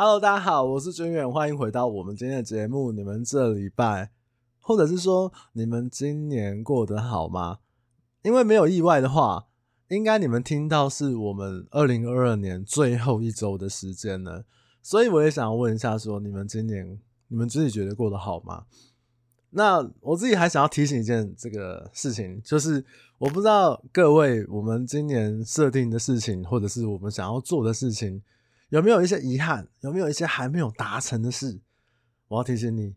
Hello，大家好，我是军远，欢迎回到我们今天的节目。你们这礼拜，或者是说你们今年过得好吗？因为没有意外的话，应该你们听到是我们二零二二年最后一周的时间了。所以我也想要问一下，说你们今年你们自己觉得过得好吗？那我自己还想要提醒一件这个事情，就是我不知道各位我们今年设定的事情，或者是我们想要做的事情。有没有一些遗憾？有没有一些还没有达成的事？我要提醒你，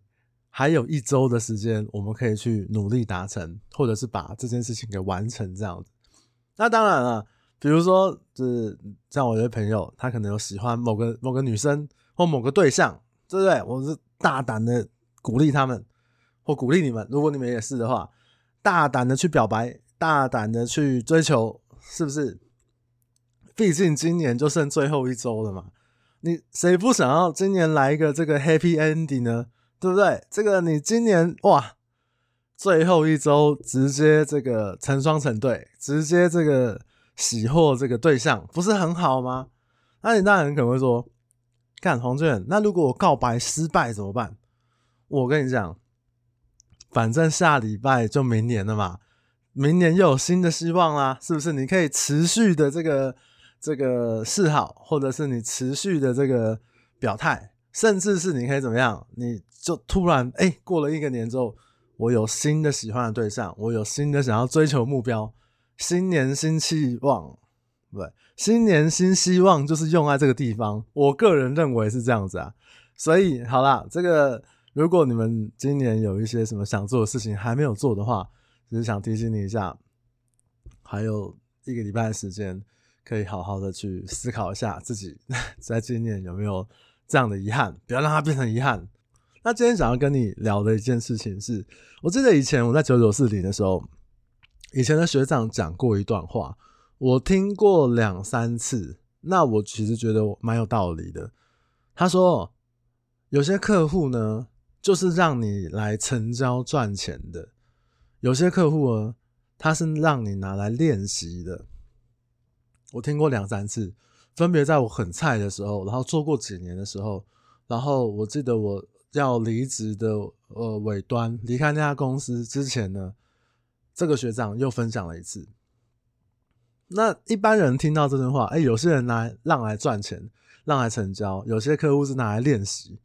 还有一周的时间，我们可以去努力达成，或者是把这件事情给完成这样子。那当然了，比如说，就是像我的朋友，他可能有喜欢某个某个女生或某个对象，对不对？我是大胆的鼓励他们，或鼓励你们，如果你们也是的话，大胆的去表白，大胆的去追求，是不是？毕竟今年就剩最后一周了嘛，你谁不想要今年来一个这个 happy ending 呢？对不对？这个你今年哇，最后一周直接这个成双成对，直接这个喜获这个对象，不是很好吗？那你当然可能会说，看黄俊，那如果我告白失败怎么办？我跟你讲，反正下礼拜就明年了嘛，明年又有新的希望啦，是不是？你可以持续的这个。这个示好，或者是你持续的这个表态，甚至是你可以怎么样？你就突然哎、过了一个年之后，我有新的喜欢的对象，我有新的想要追求目标，新年新期望，对，新年新希望就是用在这个地方。我个人认为是这样子啊。所以好啦，这个如果你们今年有一些什么想做的事情还没有做的话，只是想提醒你一下，还有一个礼拜的时间。可以好好的去思考一下自己 在今年有没有这样的遗憾，不要让它变成遗憾。那今天想要跟你聊的一件事情是，我记得以前我在九九四零的时候，以前的学长讲过一段话，我听过两三次。那我其实觉得蛮有道理的。他说，有些客户呢，就是让你来成交赚钱的；有些客户呢，他是让你拿来练习的。我听过两三次，分别在我很菜的时候，然后做过几年的时候，然后我记得我要离职的呃尾端离开那家公司之前呢，这个学长又分享了一次。那一般人听到这段话，哎，有些人拿来让来赚钱，让来成交；有些客户是拿来练习。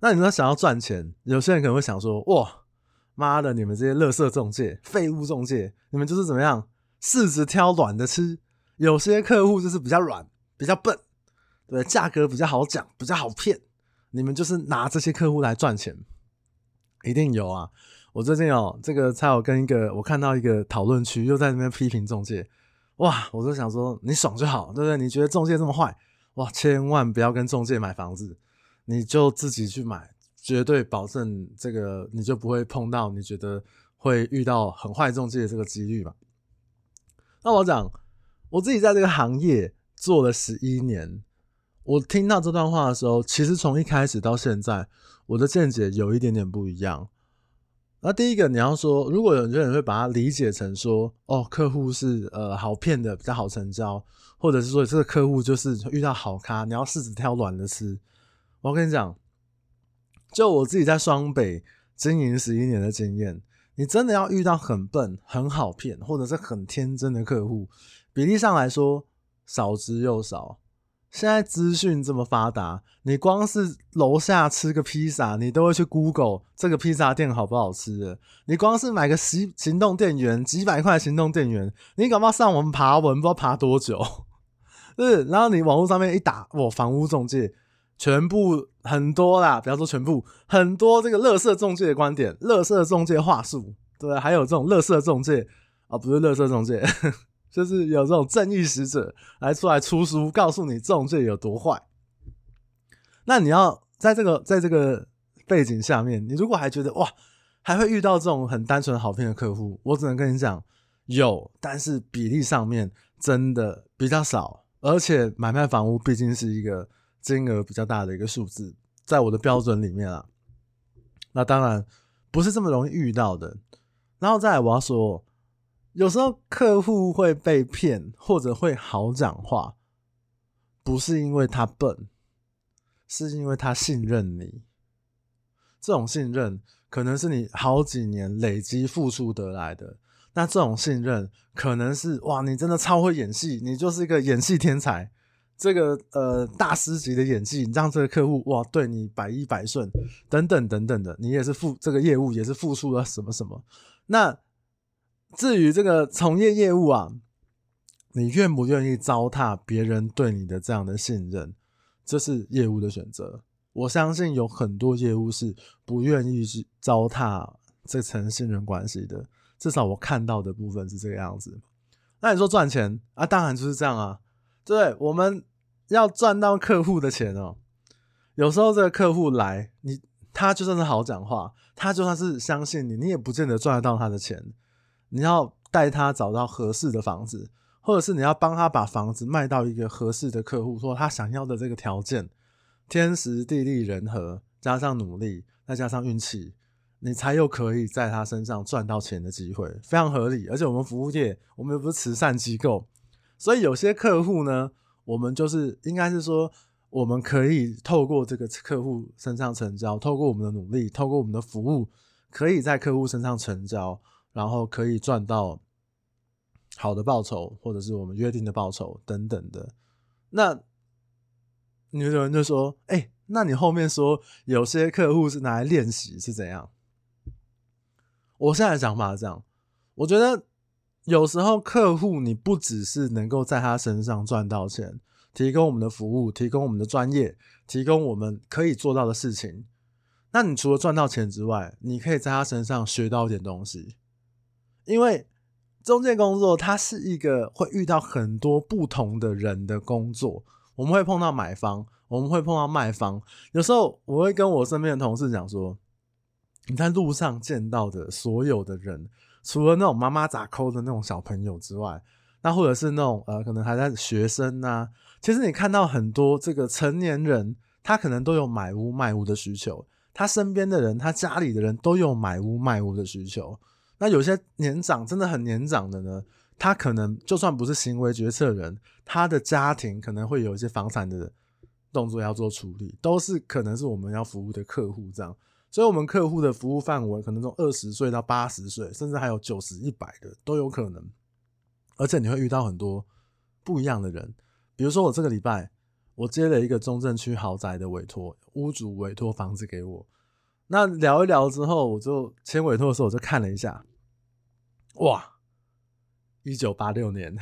那你说想要赚钱，有些人可能会想说：哇，妈的，你们这些垃圾中介、废物中介，你们就是怎么样，柿子挑软的吃。有些客户就是比较软，比较笨，对，价格比较好讲，比较好骗。你们就是拿这些客户来赚钱，一定有啊！我最近哦这个，才有跟一个我看到一个讨论区，又在那边批评中介，哇！我就想说，你爽就好，对不对？你觉得中介这么坏，哇！千万不要跟中介买房子，你就自己去买，绝对保证这个你就不会碰到你觉得会遇到很坏中介的这个几率嘛。那我讲。我自己在这个行业做了十一年，我听到这段话的时候，其实从一开始到现在，我的见解有一点点不一样。那第一个，你要说，如果有些人会把它理解成说，哦，客户是呃好骗的，比较好成交，或者是说这个客户就是遇到好咖，你要柿子挑软的吃。我跟你讲，就我自己在双北经营十一年的经验，你真的要遇到很笨、很好骗，或者是很天真的客户。比例上来说，少之又少。现在资讯这么发达，你光是楼下吃个披萨，你都会去 Google 这个披萨店好不好吃。你光是买个行行动电源，几百块行动电源，你搞不好上网爬文，不知道爬多久。是，然后你网络上面一打，我房屋中介，全部很多啦，不要说全部，很多这个垃圾中介的观点，垃圾中介话术，对，还有这种垃圾中介啊，不是垃圾中介。就是有这种正义使者来出来出书，告诉你这种罪有多坏。那你要在这个在这个背景下面，你如果还觉得哇，还会遇到这种很单纯好骗的客户，我只能跟你讲，有，但是比例上面真的比较少。而且买卖房屋毕竟是一个金额比较大的一个数字，在我的标准里面啊，那当然不是这么容易遇到的。然后再来我要说。有时候客户会被骗，或者会好讲话，不是因为他笨，是因为他信任你。这种信任可能是你好几年累积付出得来的。那这种信任可能是哇，你真的超会演戏，你就是一个演戏天才。这个呃大师级的演技，让这个客户哇对你百依百顺，等等等等的，你也是付这个业务也是付出了什么什么。那至于这个从业业务啊，你愿不愿意糟蹋别人对你的这样的信任，这是业务的选择。我相信有很多业务是不愿意去糟蹋这层信任关系的，至少我看到的部分是这个样子。那你说赚钱啊，当然就是这样啊。对，我们要赚到客户的钱哦。有时候这个客户来，你他就算是好讲话，他就算是相信你，你也不见得赚得到他的钱。你要带他找到合适的房子，或者是你要帮他把房子卖到一个合适的客户，说他想要的这个条件，天时地利人和，加上努力，再加上运气，你才有可以在他身上赚到钱的机会，非常合理。而且我们服务业，我们又不是慈善机构。所以有些客户呢，我们就是应该是说，我们可以透过这个客户身上成交，透过我们的努力，透过我们的服务，可以在客户身上成交，然后可以赚到好的报酬，或者是我们约定的报酬等等的。那有人就说：“哎，那你后面说有些客户是拿来练习是怎样？”我现在的想法是这样，我觉得。有时候客户，你不只是能够在他身上赚到钱，提供我们的服务，提供我们的专业，提供我们可以做到的事情。那你除了赚到钱之外，你可以在他身上学到一点东西。因为中介工作，它是一个会遇到很多不同的人的工作。我们会碰到买方，我们会碰到卖方。有时候我会跟我身边的同事讲说，你在路上见到的所有的人。除了那种妈妈咋抠的那种小朋友之外，那或者是那种呃，可能还在学生啊，其实你看到很多这个成年人，他可能都有买屋卖屋的需求，他身边的人，他家里的人都有买屋卖屋的需求。那有些年长，真的很年长的呢，他可能就算不是行为决策人，他的家庭可能会有一些房产的动作要做处理，都是可能是我们要服务的客户这样。所以，我们客户的服务范围可能从二十岁到八十岁，甚至还有九十、一百的都有可能。而且，你会遇到很多不一样的人。比如说，我这个礼拜我接了一个中正区豪宅的委托，屋主委托房子给我。那聊一聊之后，我就签委托的时候，我就看了一下，哇，一九八六年，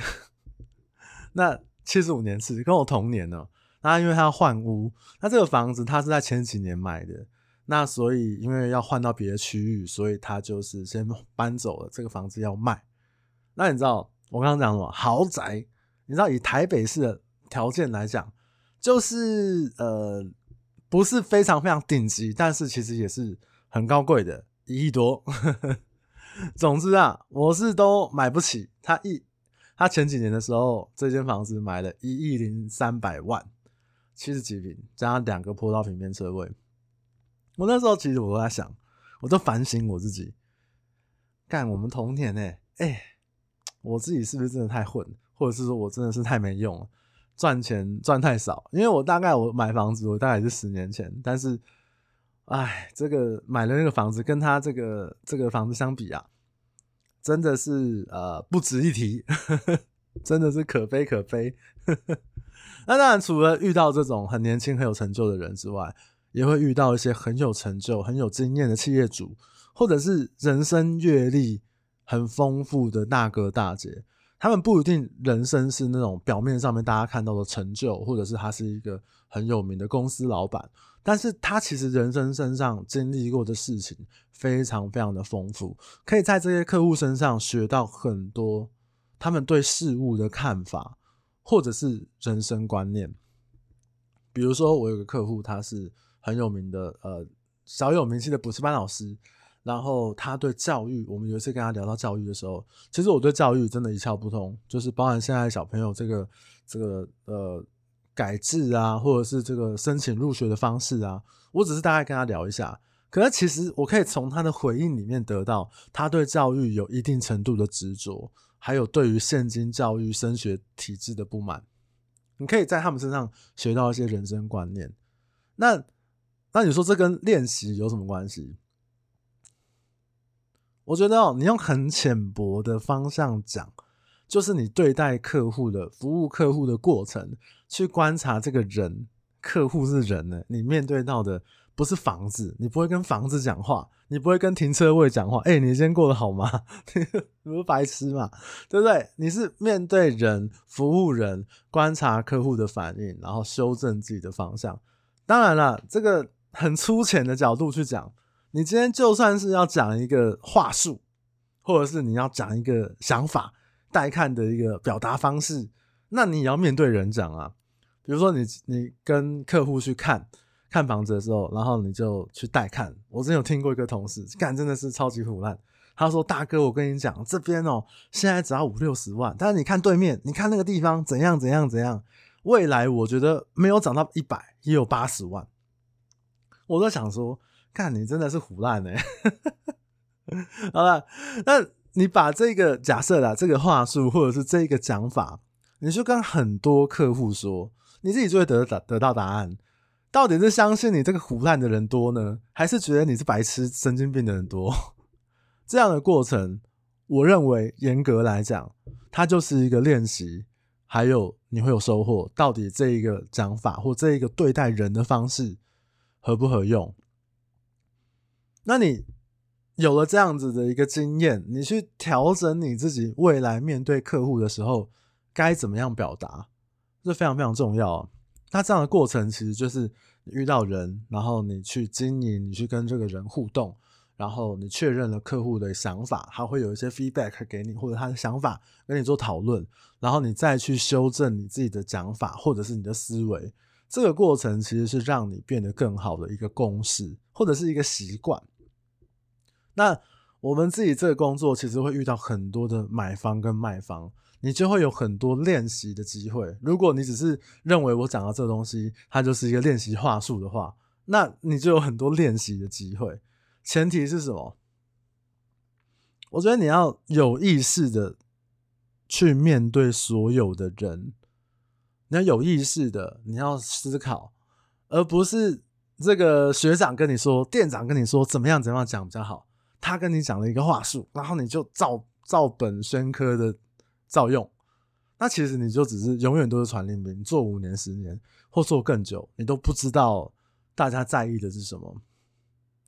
那七十五年是，跟我同年呢。那因为他要换屋，那这个房子他是在前几年买的。那所以，因为要换到别的区域，所以他就是先搬走了。这个房子要卖。那你知道我刚刚讲什么？豪宅，你知道以台北市的条件来讲，就是呃，不是非常非常顶级，但是其实也是很高贵的，一亿多。总之啊，我是都买不起。他一他前几年的时候，这间房子买了一亿零三百万，七十几平，加上两个坡道平面车位。我那时候其实我都在想，我都反省我自己，干我们童年呢，哎，我自己是不是真的太混，或者是说我真的是太没用了，赚钱赚太少？因为我大概我买房子，我大概是十年前，但是，哎，这个买了那个房子，跟他这个这个房子相比啊，真的是呃不值一提，真的是可悲可悲。那当然，除了遇到这种很年轻很有成就的人之外，也会遇到一些很有成就、很有经验的企业主，或者是人生阅历很丰富的大哥大姐。他们不一定人生是那种表面上面大家看到的成就，或者是他是一个很有名的公司老板，但是他其实人生身上经历过的事情非常非常的丰富，可以在这些客户身上学到很多他们对事物的看法，或者是人生观念。比如说，我有个客户，他是。很有名的，呃，小有名气的补习班老师，然后他对教育，我们有一次跟他聊到教育的时候，其实我对教育真的一窍不通，就是包含现在小朋友这个这个呃改制啊，或者是这个申请入学的方式啊，我只是大概跟他聊一下，可是其实我可以从他的回应里面得到，他对教育有一定程度的执着，还有对于现今教育升学体制的不满，你可以在他们身上学到一些人生观念。那那你说这跟练习有什么关系？我觉得哦，你用很浅薄的方向讲，就是你对待客户的服务客户的过程，去观察这个人，客户是人呢，你面对到的。不是房子，你不会跟房子讲话，你不会跟停车位讲话。哎、你今天过得好吗？你不是白痴嘛，对不对？你是面对人，服务人，观察客户的反应，然后修正自己的方向。当然了，这个很粗浅的角度去讲，你今天就算是要讲一个话术，或者是你要讲一个想法，带看的一个表达方式，那你也要面对人讲啊。比如说你，你跟客户去看。看房子的时候，然后你就去带看。我之前有听过一个同事，干真的是超级腐烂。他说：“大哥，我跟你讲，这边哦，现在只要五六十万，但是你看对面，你看那个地方怎样怎样怎样，未来我觉得没有涨到一百，也有八十万。”我都想说，干你真的是胡烂哎。好了，那你把这个假设啦，这个话术或者是这个讲法，你就跟很多客户说，你自己就会得得得到答案。到底是相信你这个胡烂的人多呢，还是觉得你是白痴、神经病的人多？这样的过程，我认为严格来讲，它就是一个练习，还有你会有收获。到底这一个讲法或这一个对待人的方式合不合用？那你有了这样子的一个经验，你去调整你自己未来面对客户的时候该怎么样表达，这非常非常重要。那这样的过程其实就是遇到人，然后你去经营，你去跟这个人互动，然后你确认了客户的想法，他会有一些 feedback 给你，或者他的想法跟你做讨论，然后你再去修正你自己的讲法或者是你的思维。这个过程其实是让你变得更好的一个公式，或者是一个习惯。那我们自己这个工作其实会遇到很多的买方跟卖方。你就会有很多练习的机会。如果你只是认为我讲的这东西，它就是一个练习话术的话，那你就有很多练习的机会。前提是什么？我觉得你要有意识的去面对所有的人，你要有意识的，你要思考，而不是这个学长跟你说，店长跟你说怎么样怎么样讲比较好，他跟你讲了一个话术，然后你就照照本宣科的。照用，那其实你就只是永远都是传令兵，做五年、十年或做更久，你都不知道大家在意的是什么。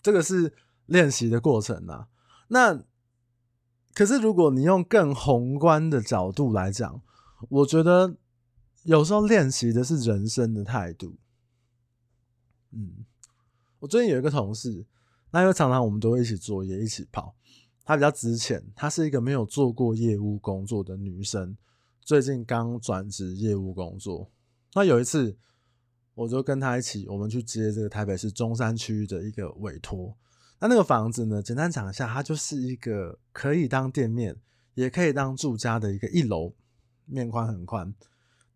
这个是练习的过程啊。那可是如果你用更宏观的角度来讲，我觉得有时候练习的是人生的态度。嗯，我最近有一个同事，那因为常常我们都会一起作业，一起跑。她比较值钱，她是一个没有做过业务工作的女生，最近刚转职业务工作。那有一次，我就跟她一起，我们去接这个台北市中山区的一个委托。那那个房子呢，简单讲一下，它就是一个可以当店面，也可以当住家的一个一楼，面宽很宽，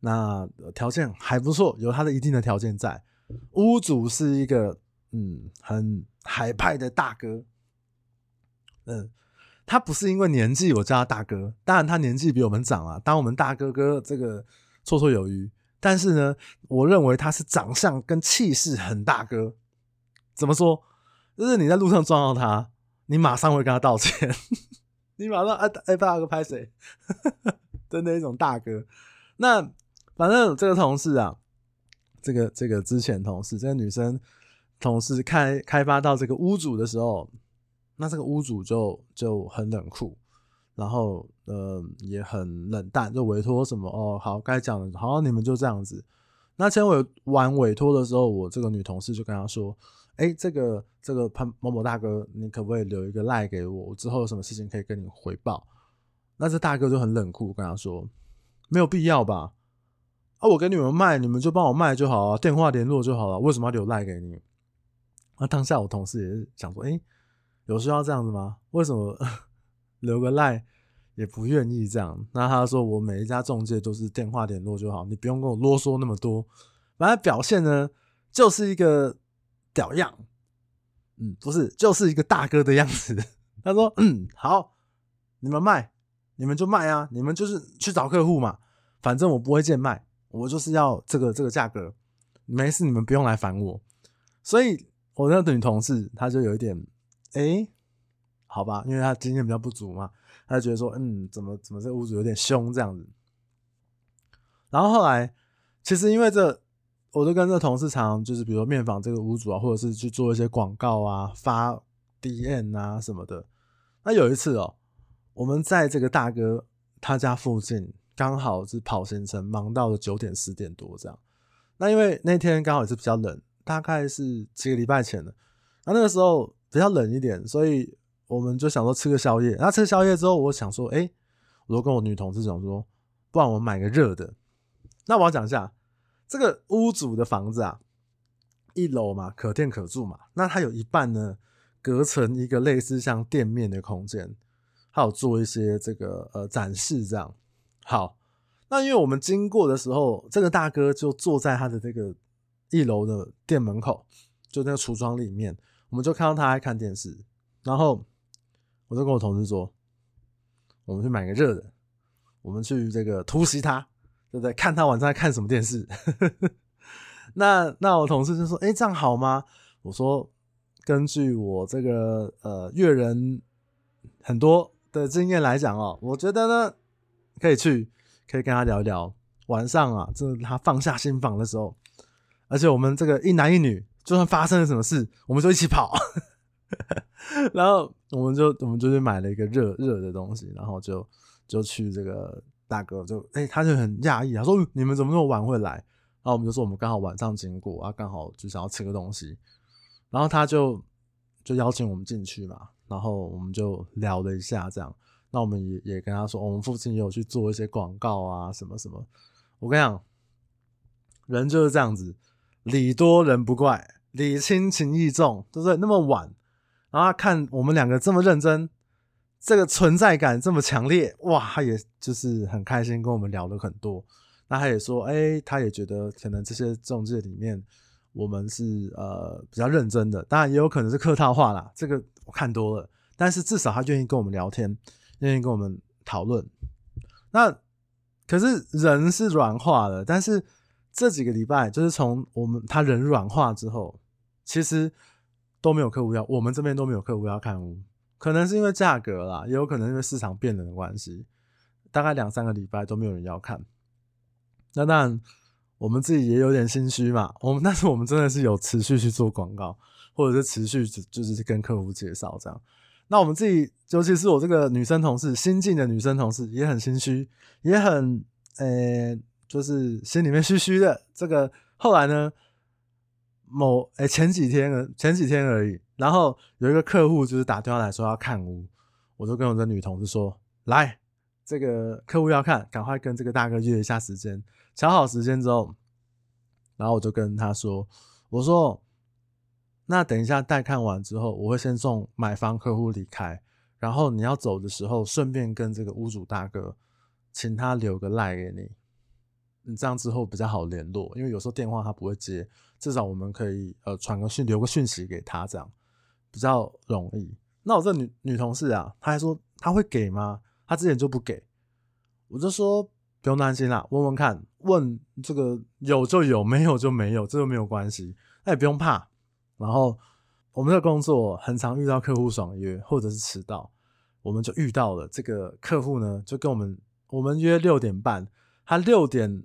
那条件还不错，有它的一定的条件在。屋主是一个嗯很海派的大哥，嗯。他不是因为年纪我叫他大哥，当然他年纪比我们长啊，当我们大哥哥这个绰绰有余。但是呢，我认为他是长相跟气势很大哥。怎么说？就是你在路上撞到他，你马上会跟他道歉，你马上哎哎大哥拍谁 的那种大哥。那反正这个同事啊，这个这个之前同事，这个女生同事开开发到这个屋主的时候。那这个屋主就就很冷酷，然后呃也很冷淡，就委托什么哦好该讲的，好你们就这样子。那签委完委托的时候，我这个女同事就跟他说：“哎、这个这个潘某某大哥，你可不可以留一个赖给我？我之后有什么事情可以跟你回报？”那这大哥就很冷酷跟他说：“没有必要吧？啊，我给你们卖，你们就帮我卖就好啊，电话联络就好了，为什么要留赖给你？”那当下我同事也是想说：“哎、”有需要这样子吗？为什么 留个赖也不愿意这样？那他说我每一家中介都是电话联络就好，你不用跟我啰嗦那么多。反正表现呢就是一个屌样，嗯，不是，就是一个大哥的样子。他说嗯好，你们卖你们就卖啊，你们就是去找客户嘛，反正我不会贱卖，我就是要这个这个价格，没事你们不用来烦我。所以我那个女同事她就有一点，哎、好吧，因为她经验比较不足嘛，她就觉得说，嗯，怎么怎么这个屋主有点凶这样子。然后后来，其实因为这，我就跟这个同事常常就是，比如说面访这个屋主啊，或者是去做一些广告啊，发 DM 啊什么的。那有一次哦，我们在这个大哥他家附近，刚好是跑行程，忙到了九点十点多这样。那因为那天刚好也是比较冷，大概是几个礼拜前的。那那个时候比较冷一点，所以我们就想说吃个宵夜。那吃宵夜之后，我想说，哎，我就跟我女同事讲说，不然我们买个热的。那我要讲一下这个屋主的房子啊，一楼嘛，可店可住嘛。那它有一半呢，隔成一个类似像店面的空间，还有做一些这个呃展示这样。好，那因为我们经过的时候，这个大哥就坐在他的这个一楼的店门口，就那个橱窗里面，我们就看到他在看电视。然后我就跟我同事说，我们去买个热的，我们去这个突袭他。对不对？看他晚上在看什么电视？那那我同事就说：“哎，这样好吗？”我说：“根据我这个呃阅人很多的经验来讲哦，我觉得呢可以去，可以跟他聊一聊。晚上啊，这是他放下心房的时候，而且我们这个一男一女，就算发生了什么事，我们就一起跑。然后我们就我们就去买了一个热热的东西，然后就就去这个。”大哥就哎、他就很讶异，他说：“你们怎么那么晚会来？”然后我们就说：“我们刚好晚上经过啊，刚好就想要吃个东西。”然后他就就邀请我们进去嘛，然后我们就聊了一下，这样。那我们也也跟他说，我们附近也有去做一些广告啊，什么什么。我跟你讲，人就是这样子，礼多人不怪，礼轻情意重，对不对？那么晚，然后他看我们两个这么认真。这个存在感这么强烈，哇！他也就是很开心跟我们聊了很多。那他也说，哎，他也觉得可能这些中介里面，我们是呃比较认真的。当然也有可能是客套话啦，这个我看多了。但是至少他愿意跟我们聊天，愿意跟我们讨论。那可是人是软化的，但是这几个礼拜就是从我们他人软化之后，其实都没有客户要，我们这边都没有客户要看屋。可能是因为价格啦，也有可能因为市场变冷的关系，大概两三个礼拜都没有人要看。那当然，我们自己也有点心虚嘛。我们但是我们真的是有持续去做广告，或者是持续就是跟客户介绍这样。那我们自己，尤其是我这个女生同事，新进的女生同事也很心虚，也很呃、就是心里面虚虚的。这个后来呢，某哎、前几天，前几天而已。然后有一个客户就是打电话来说要看屋，我就跟我的女同事说：“来，这个客户要看，赶快跟这个大哥约一下时间。”瞧好时间之后，然后我就跟他说：“我说，那等一下带看完之后，我会先送买方客户离开，然后你要走的时候，顺便跟这个屋主大哥，请他留个赖给你，你这样之后比较好联络，因为有时候电话他不会接，至少我们可以呃传个讯，留个讯息给他这样。”比较容易。那我这女女同事啊，她还说她会给吗？她之前就不给。我就说不用担心啦，问问看，问这个有就有，没有就没有，这都没有关系，那也不用怕。然后我们的工作很常遇到客户爽约或者是迟到，我们就遇到了这个客户呢，就跟我们我们约六点半，他六点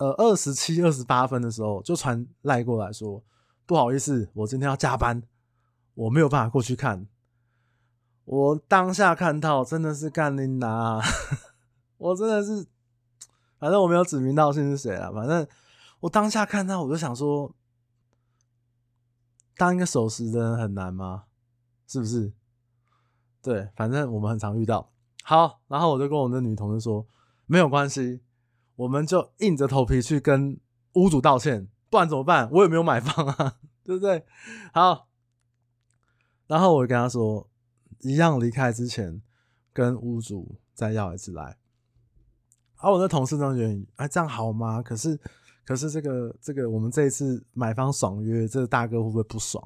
呃二十七二十八分的时候就传赖过来说不好意思，我今天要加班。我没有办法过去看，我当下看到真的是干琳达，我真的是，反正我没有指名道姓是谁啊，反正我当下看到我就想说，当一个守时的人很难吗？是不是？对，反正我们很常遇到。好，然后我就跟我的女同事说，没有关系，我们就硬着头皮去跟屋主道歉，不然怎么办？我也没有买房啊，对不对？好。然后我跟他说，一样离开之前，跟屋主再要一次来。而我的同事呢，愿意，哎，这样好吗？可是，可是这个这个，我们这一次买方爽约，这个大哥会不会不爽？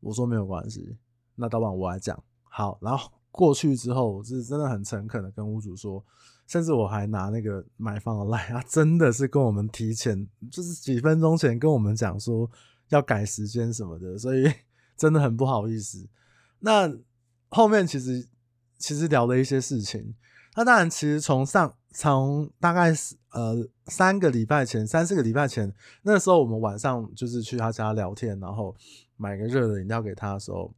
我说没有关系，那当晚我来讲。好，然后过去之后，我是真的很诚恳的跟屋主说，甚至我还拿那个买方的赖，他真的是跟我们提前，就是几分钟前跟我们讲说。要改时间什么的，所以 真的很不好意思。那后面其实其实聊了一些事情。那当然，其实从上从大概是呃三个礼拜前，三四个礼拜前，那时候我们晚上就是去他家聊天，然后买个热的饮料给他的时候，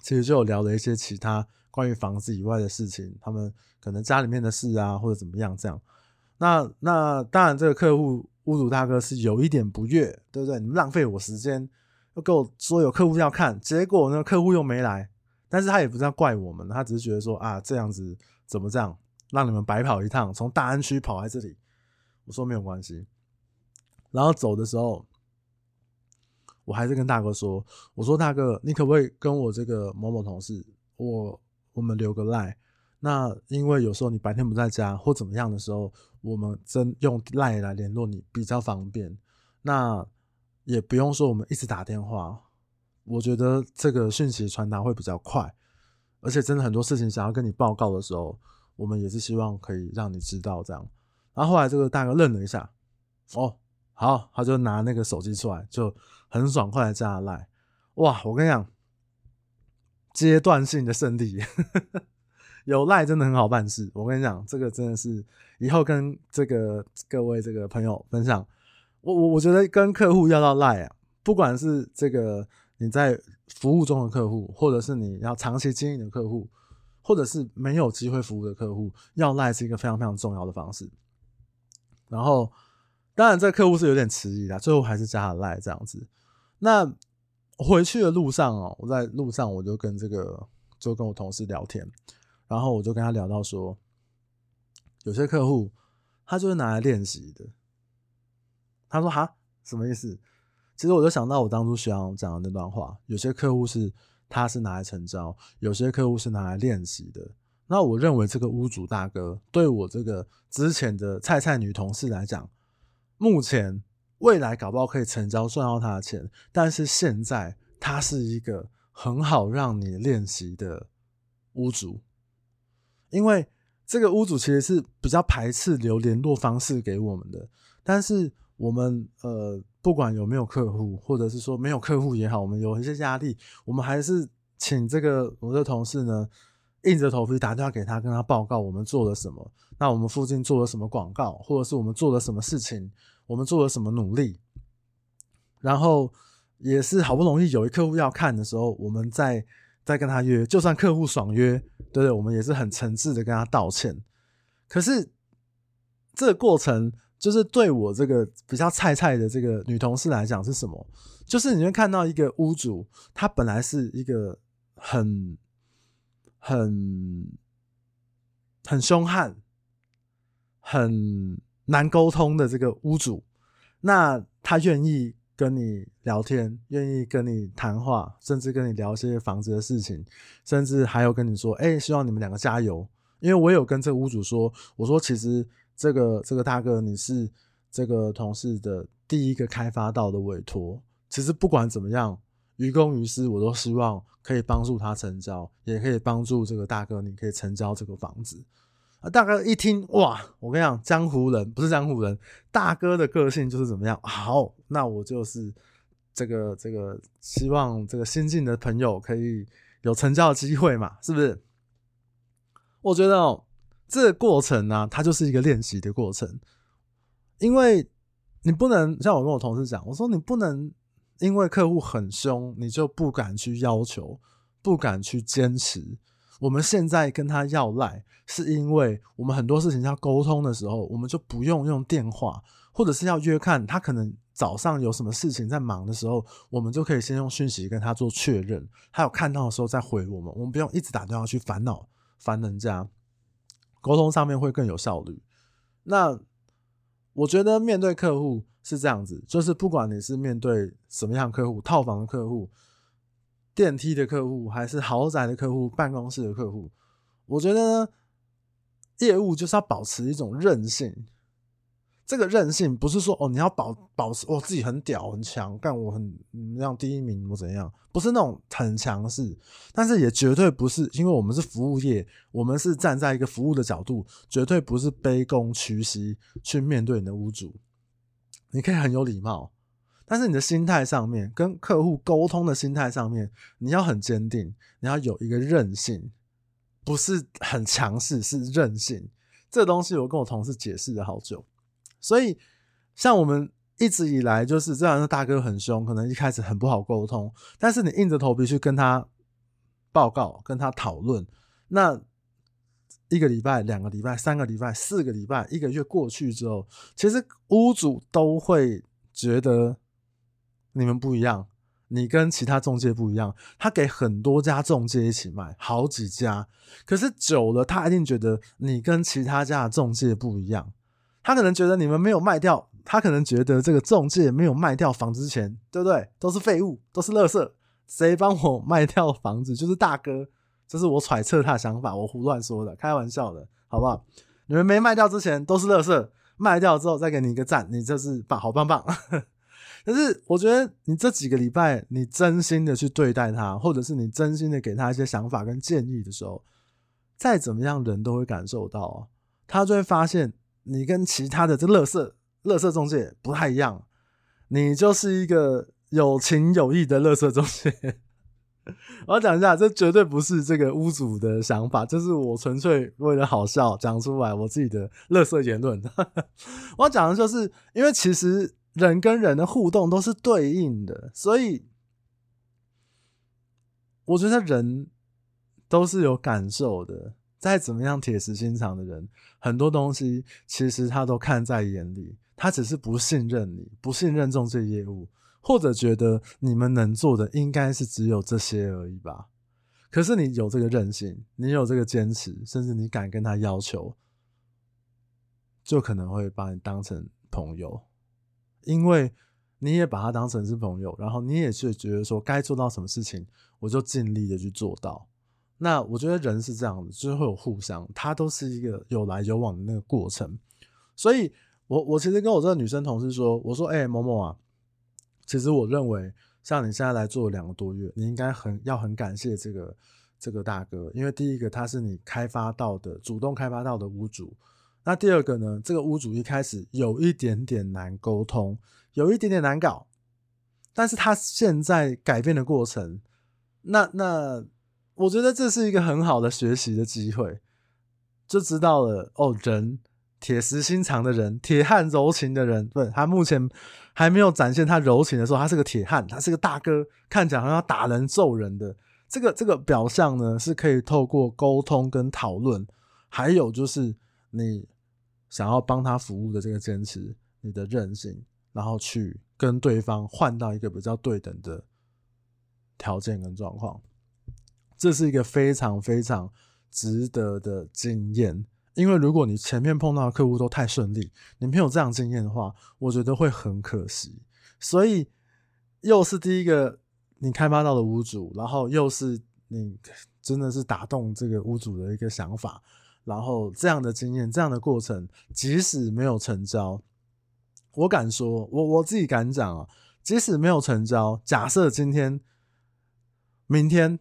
其实就有聊了一些其他关于房子以外的事情，他们可能家里面的事啊，或者怎么样这样。那那当然，这个客户屋主大哥是有一点不悦，对不对？你浪费我时间，又跟我说有客户要看，结果呢，客户又没来。但是他也不是要怪我们，他只是觉得说啊，这样子。怎么这样让你们白跑一趟？从大安区跑来这里，我说没有关系。然后走的时候，我还是跟大哥说：“我说大哥，你可不可以跟我这个某某同事，我我们留个赖？那因为有时候你白天不在家或怎么样的时候，我们真用赖来联络你比较方便。那也不用说我们一直打电话，我觉得这个讯息传达会比较快。”而且真的很多事情想要跟你报告的时候，我们也是希望可以让你知道这样。然后后来这个大哥愣了一下，哦，好，他就拿那个手机出来，就很爽快的加了赖。哇，我跟你讲，阶段性的胜利，有赖真的很好办事。我跟你讲，这个真的是以后跟这个各位这个朋友分享。我我我觉得跟客户要到赖啊，不管是这个。你在服务中的客户，或者是你要长期经营的客户，或者是没有机会服务的客户，要赖是一个非常非常重要的方式。然后，当然这客户是有点迟疑的，最后还是加了赖这样子。那回去的路上哦，我在路上我就跟这个就跟我同事聊天，然后我就跟他聊到说，有些客户他就是拿来练习的。他说：“哈，什么意思？”其实我就想到我当初学长讲的那段话，有些客户是他是拿来成交，有些客户是拿来练习的。那我认为这个屋主大哥对我这个之前的菜菜女同事来讲，目前未来搞不好可以成交赚到他的钱，但是现在他是一个很好让你练习的屋主，因为这个屋主其实是比较排斥留联络方式给我们的，但是我们呃。不管有没有客户，或者是说没有客户也好，我们有一些压力，我们还是请这个我的同事呢，硬着头皮打电话给他，跟他报告我们做了什么。那我们附近做了什么广告，或者是我们做了什么事情，我们做了什么努力。然后也是好不容易有一客户要看的时候，我们再再跟他约，就算客户爽约，对对，我们也是很诚挚的跟他道歉。可是这个过程。就是对我这个比较菜菜的这个女同事来讲是什么？就是你会看到一个屋主，他本来是一个很很很凶悍、很难沟通的这个屋主，那他愿意跟你聊天，愿意跟你谈话，甚至跟你聊一些房子的事情，甚至还有跟你说：“哎，希望你们两个加油。”因为我有跟这个屋主说，我说其实。这个这个大哥，你是这个同事的第一个开发到的委托。其实不管怎么样，于公于私，我都希望可以帮助他成交，也可以帮助这个大哥，你可以成交这个房子。啊，大哥一听，哇！我跟你讲，江湖人不是江湖人，大哥的个性就是怎么样？好，那我就是这个这个，希望这个新进的朋友可以有成交的机会嘛，是不是？我觉得哦。这个过程呢、它就是一个练习的过程，因为你不能像我跟我同事讲，我说你不能因为客户很凶，你就不敢去要求，不敢去坚持。我们现在跟他要赖，是因为我们很多事情要沟通的时候，我们就不用用电话，或者是要约看他可能早上有什么事情在忙的时候，我们就可以先用讯息跟他做确认，他有看到的时候再回我们，我们不用一直打电话去烦恼烦人家。沟通上面会更有效率。那我觉得面对客户是这样子，就是不管你是面对什么样客户，套房的客户、电梯的客户，还是豪宅的客户、办公室的客户，我觉得呢，业务就是要保持一种韧性。这个韧性不是说哦，你要保保持我、哦、自己很屌很强，干我很让第一名我怎样？不是那种很强势，但是也绝对不是，因为我们是服务业，我们是站在一个服务的角度，绝对不是卑躬屈膝去面对你的屋主。你可以很有礼貌，但是你的心态上面，跟客户沟通的心态上面，你要很坚定，你要有一个韧性，不是很强势，是韧性。这东西我跟我同事解释了好久，所以像我们一直以来就是这样，大哥很凶，可能一开始很不好沟通，但是你硬着头皮去跟他报告、跟他讨论，那。一个礼拜、两个礼拜、三个礼拜、四个礼拜、一个月过去之后，其实屋主都会觉得你们不一样，你跟其他中介不一样。他给很多家中介一起卖，好几家，可是久了，他一定觉得你跟其他家的中介不一样。他可能觉得你们没有卖掉，他可能觉得这个中介没有卖掉房之前，对不对？都是废物，都是垃圾。谁帮我卖掉房子，就是大哥。这是我揣测他的想法，我胡乱说的，开玩笑的，好不好？你们没卖掉之前都是垃圾，卖掉之后再给你一个赞，你这是棒，好棒棒。可是我觉得你这几个礼拜，你真心的去对待他，或者是你真心的给他一些想法跟建议的时候，再怎么样人都会感受到，他就会发现你跟其他的这垃圾、垃圾中介不太一样，你就是一个有情有义的垃圾中介。我要讲一下，这绝对不是这个屋主的想法，这是我纯粹为了好笑讲出来我自己的垃圾言论。我要讲的就是，因为其实人跟人的互动都是对应的，所以我觉得人都是有感受的。再怎么样铁石心肠的人，很多东西其实他都看在眼里，他只是不信任你，不信任中介业务。或者觉得你们能做的应该是只有这些而已吧？可是你有这个韧性，你有这个坚持，甚至你敢跟他要求，就可能会把你当成朋友，因为你也把他当成是朋友，然后你也是觉得说该做到什么事情，我就尽力的去做到。那我觉得人是这样的，就是会有互相，他都是一个有来有往的那个过程。所以我我其实跟我这个女生同事说，我说哎、某某啊。其实我认为，像你现在来做两个多月，你应该很要很感谢这个这个大哥，因为第一个他是你开发到的，主动开发到的屋主。那第二个呢，这个屋主一开始有一点点难沟通，有一点点难搞，但是他现在改变的过程，那那我觉得这是一个很好的学习的机会，就知道了哦，人。铁石心肠的人，铁汉柔情的人，对，他目前还没有展现他柔情的时候，他是个铁汉，他是个大哥，看起来好像要打人揍人的。这个这个表象呢，是可以透过沟通跟讨论，还有就是你想要帮他服务的这个坚持，你的韧性，然后去跟对方换到一个比较对等的条件跟状况，这是一个非常非常值得的经验。因为如果你前面碰到的客户都太顺利，你没有这样经验的话，我觉得会很可惜。所以又是第一个你开发到的屋主，然后又是你真的是打动这个屋主的一个想法，然后这样的经验，这样的过程，即使没有成交，我敢说，我我自己敢讲啊，即使没有成交，假设今天、明天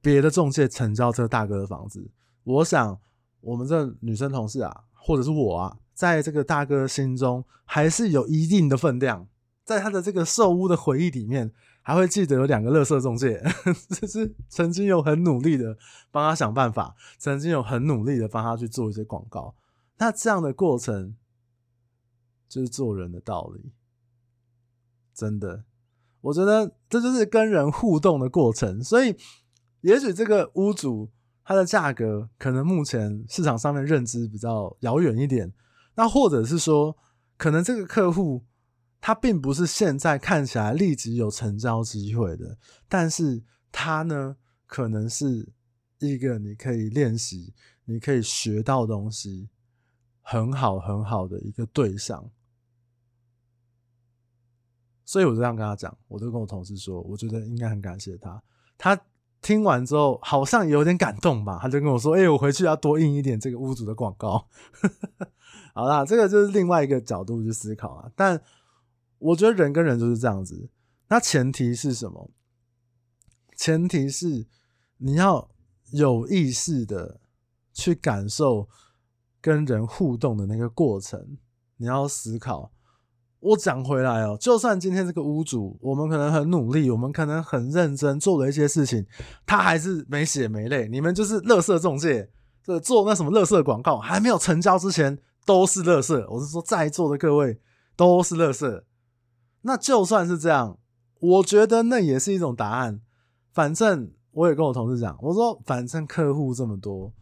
别的中介成交这大哥的房子，我想。我们这女生同事啊，或者是我啊，在这个大哥心中还是有一定的分量，在他的这个售屋的回忆里面，还会记得有两个垃圾中介，就是曾经有很努力的帮他想办法，曾经有很努力的帮他去做一些广告。那这样的过程就是做人的道理，真的，我觉得这就是跟人互动的过程。所以，也许这个屋主。他的价格可能目前市场上面认知比较遥远一点，那或者是说，可能这个客户他并不是现在看起来立即有成交机会的，但是他呢，可能是一个你可以练习、你可以学到东西很好很好的一个对象，所以我就这样跟他讲，我就跟我同事说，我觉得应该很感谢他，他。听完之后，好像有点感动吧？他就跟我说：“哎、我回去要多印一点这个屋主的广告。”好啦，这个就是另外一个角度去思考啊。但我觉得人跟人就是这样子。那前提是什么？前提是你要有意识的去感受跟人互动的那个过程。你要思考我讲回来哦，就算今天这个屋主，我们可能很努力，我们可能很认真做了一些事情，他还是没血没泪。你们就是垃圾中介，这做那什么垃圾广告，还没有成交之前都是垃圾。我是说，在座的各位都是垃圾。那就算是这样，我觉得那也是一种答案。反正我也跟我同事讲，我说反正客户这么多，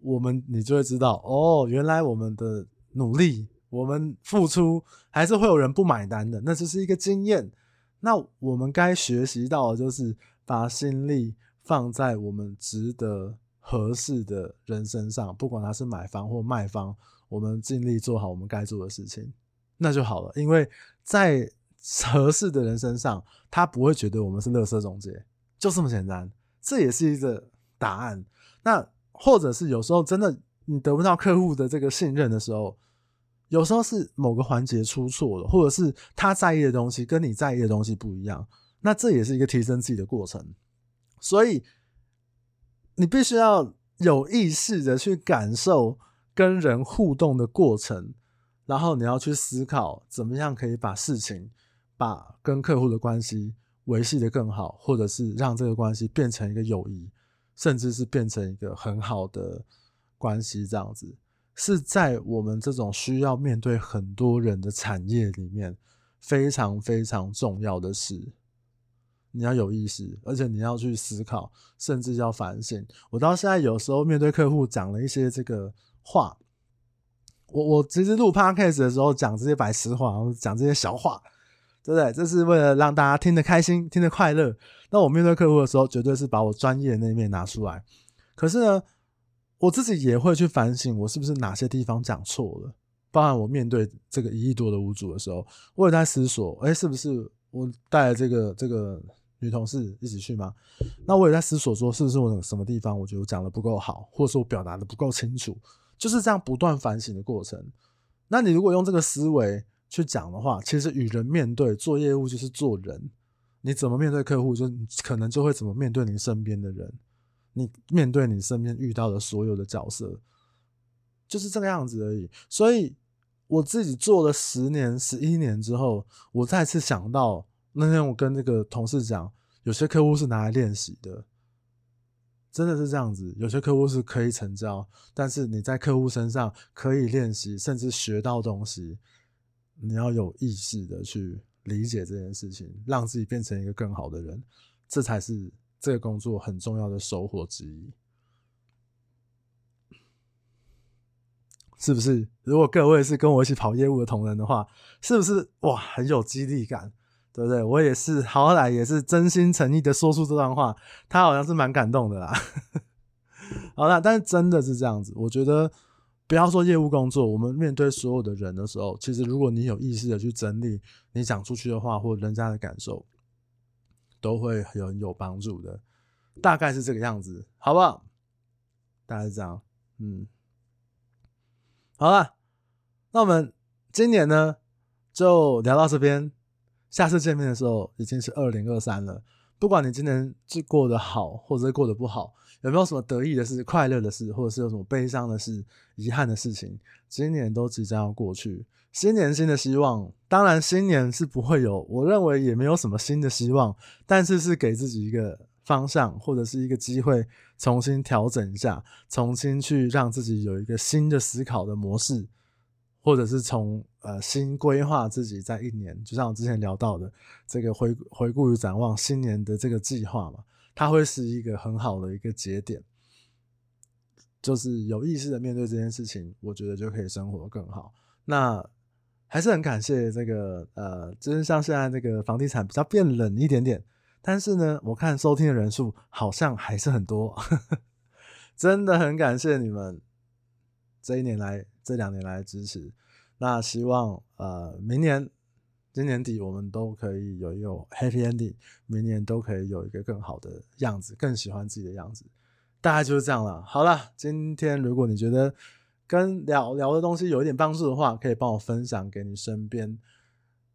我们你就会知道哦，原来我们的努力。我们付出还是会有人不买单的，那就是一个经验。那我们该学习到的就是把心力放在我们值得合适的人身上，不管他是买方或卖方，我们尽力做好我们该做的事情，那就好了。因为在合适的人身上，他不会觉得我们是垃圾中介，就这么简单。这也是一个答案。那或者是有时候真的你得不到客户的这个信任的时候。有时候是某个环节出错了，或者是他在意的东西跟你在意的东西不一样，那这也是一个提升自己的过程。所以你必须要有意识的去感受跟人互动的过程，然后你要去思考怎么样可以把事情、把跟客户的关系维系得更好，或者是让这个关系变成一个友谊，甚至是变成一个很好的关系，这样子。是在我们这种需要面对很多人的产业里面，非常非常重要的事。你要有意识，而且你要去思考，甚至要反省。我到现在有时候面对客户讲了一些这个话，我我其实录 podcast 的时候讲这些白痴话，讲这些小话，对不对？这是为了让大家听得开心，听得快乐。那我面对客户的时候，绝对是把我专业那一面拿出来。可是呢，我自己也会去反省，我是不是哪些地方讲错了？包含我面对这个一亿多的屋主的时候，我也在思索，哎，是不是我带了这个这个女同事一起去吗？那我也在思索说，是不是我什么地方我觉得我讲的不够好，或者说我表达的不够清楚？就是这样不断反省的过程。那你如果用这个思维去讲的话，其实与人面对做业务就是做人，你怎么面对客户，就可能就会怎么面对你身边的人。你面对你身边遇到的所有的角色，就是这个样子而已。所以我自己做了十年、十一年之后，我再次想到那天我跟那个同事讲，有些客户是拿来练习的，真的是这样子。有些客户是可以成交，但是你在客户身上可以练习，甚至学到东西。你要有意识的去理解这件事情，让自己变成一个更好的人，这才是。这个工作很重要的收获之一，是不是？如果各位是跟我一起跑业务的同仁的话，是不是哇，很有激励感，对不对？我也是，好歹也是真心诚意的说出这段话，他好像是蛮感动的啦。好啦，但是真的是这样子，我觉得不要说业务工作，我们面对所有的人的时候，其实如果你有意识的去整理你讲出去的话或人家的感受。都会很有帮助的，大概是这个样子，好不好？大概是这样，嗯，好了，那我们今年呢就聊到这边，下次见面的时候已经是二零二三了。不管你今年是过得好，或者是过得不好，有没有什么得意的事、快乐的事，或者是有什么悲伤的事、遗憾的事情，今年都即将要过去。新年新的希望，当然新年是不会有，我认为也没有什么新的希望，但是是给自己一个方向或者是一个机会，重新调整一下，重新去让自己有一个新的思考的模式，或者是从呃新规划自己在一年，就像我之前聊到的这个回回顾与展望新年的这个计划嘛，它会是一个很好的一个节点，就是有意识的面对这件事情，我觉得就可以生活更好。那。还是很感谢这个呃，就是像现在这个房地产比较变冷一点点，但是呢，我看收听的人数好像还是很多，呵呵，真的很感谢你们这一年来这两年来支持。那希望呃明年今年底我们都可以有一个 happy ending，明年都可以有一个更好的样子，更喜欢自己的样子。大概就是这样了。好了，今天如果你觉得。跟聊聊的东西有一点帮助的话，可以帮我分享给你身边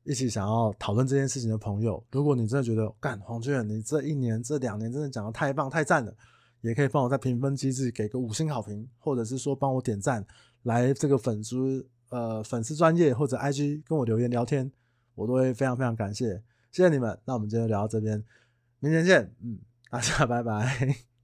一起想要讨论这件事情的朋友。如果你真的觉得干黄俊，你这一年这两年真的讲得太棒太赞了，也可以帮我在评分机制给个五星好评，或者是说帮我点赞，来这个粉丝呃粉丝专业或者 IG 跟我留言聊天，我都会非常非常感谢，谢谢你们。那我们今天聊到这边，明天见，嗯，大家 拜拜。